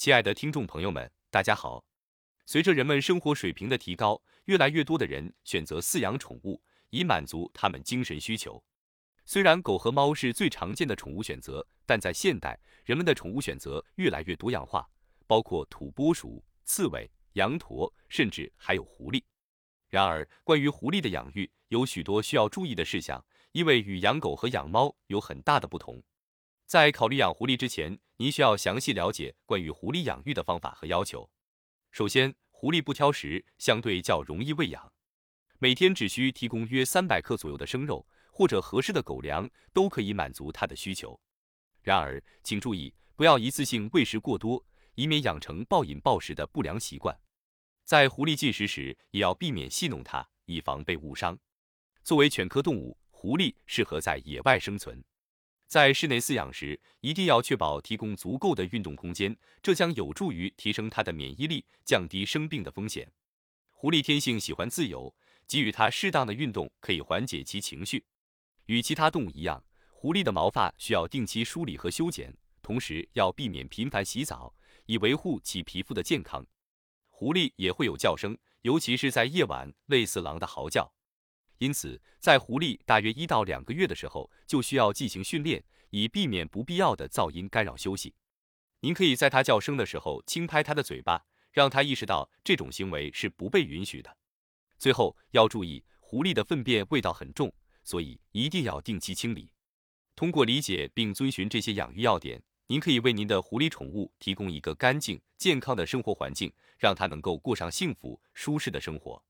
亲爱的听众朋友们，大家好。随着人们生活水平的提高，越来越多的人选择饲养宠物，以满足他们精神需求。虽然狗和猫是最常见的宠物选择，但在现代，人们的宠物选择越来越多样化，包括土拨鼠、刺猬、羊驼，甚至还有狐狸。然而，关于狐狸的养育有许多需要注意的事项，因为与养狗和养猫有很大的不同。在考虑养狐狸之前，您需要详细了解关于狐狸养育的方法和要求。首先，狐狸不挑食，相对较容易喂养，每天只需提供约三百克左右的生肉或者合适的狗粮，都可以满足它的需求。然而，请注意不要一次性喂食过多，以免养成暴饮暴食的不良习惯。在狐狸进食时，也要避免戏弄它，以防被误伤。作为犬科动物，狐狸适合在野外生存。在室内饲养时，一定要确保提供足够的运动空间，这将有助于提升它的免疫力，降低生病的风险。狐狸天性喜欢自由，给予它适当的运动可以缓解其情绪。与其他动物一样，狐狸的毛发需要定期梳理和修剪，同时要避免频繁洗澡，以维护其皮肤的健康。狐狸也会有叫声，尤其是在夜晚，类似狼的嚎叫。因此，在狐狸大约一到两个月的时候，就需要进行训练，以避免不必要的噪音干扰休息。您可以在它叫声的时候轻拍它的嘴巴，让它意识到这种行为是不被允许的。最后要注意，狐狸的粪便味道很重，所以一定要定期清理。通过理解并遵循这些养育要点，您可以为您的狐狸宠物提供一个干净、健康的生活环境，让它能够过上幸福、舒适的生活。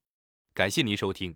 感谢您收听。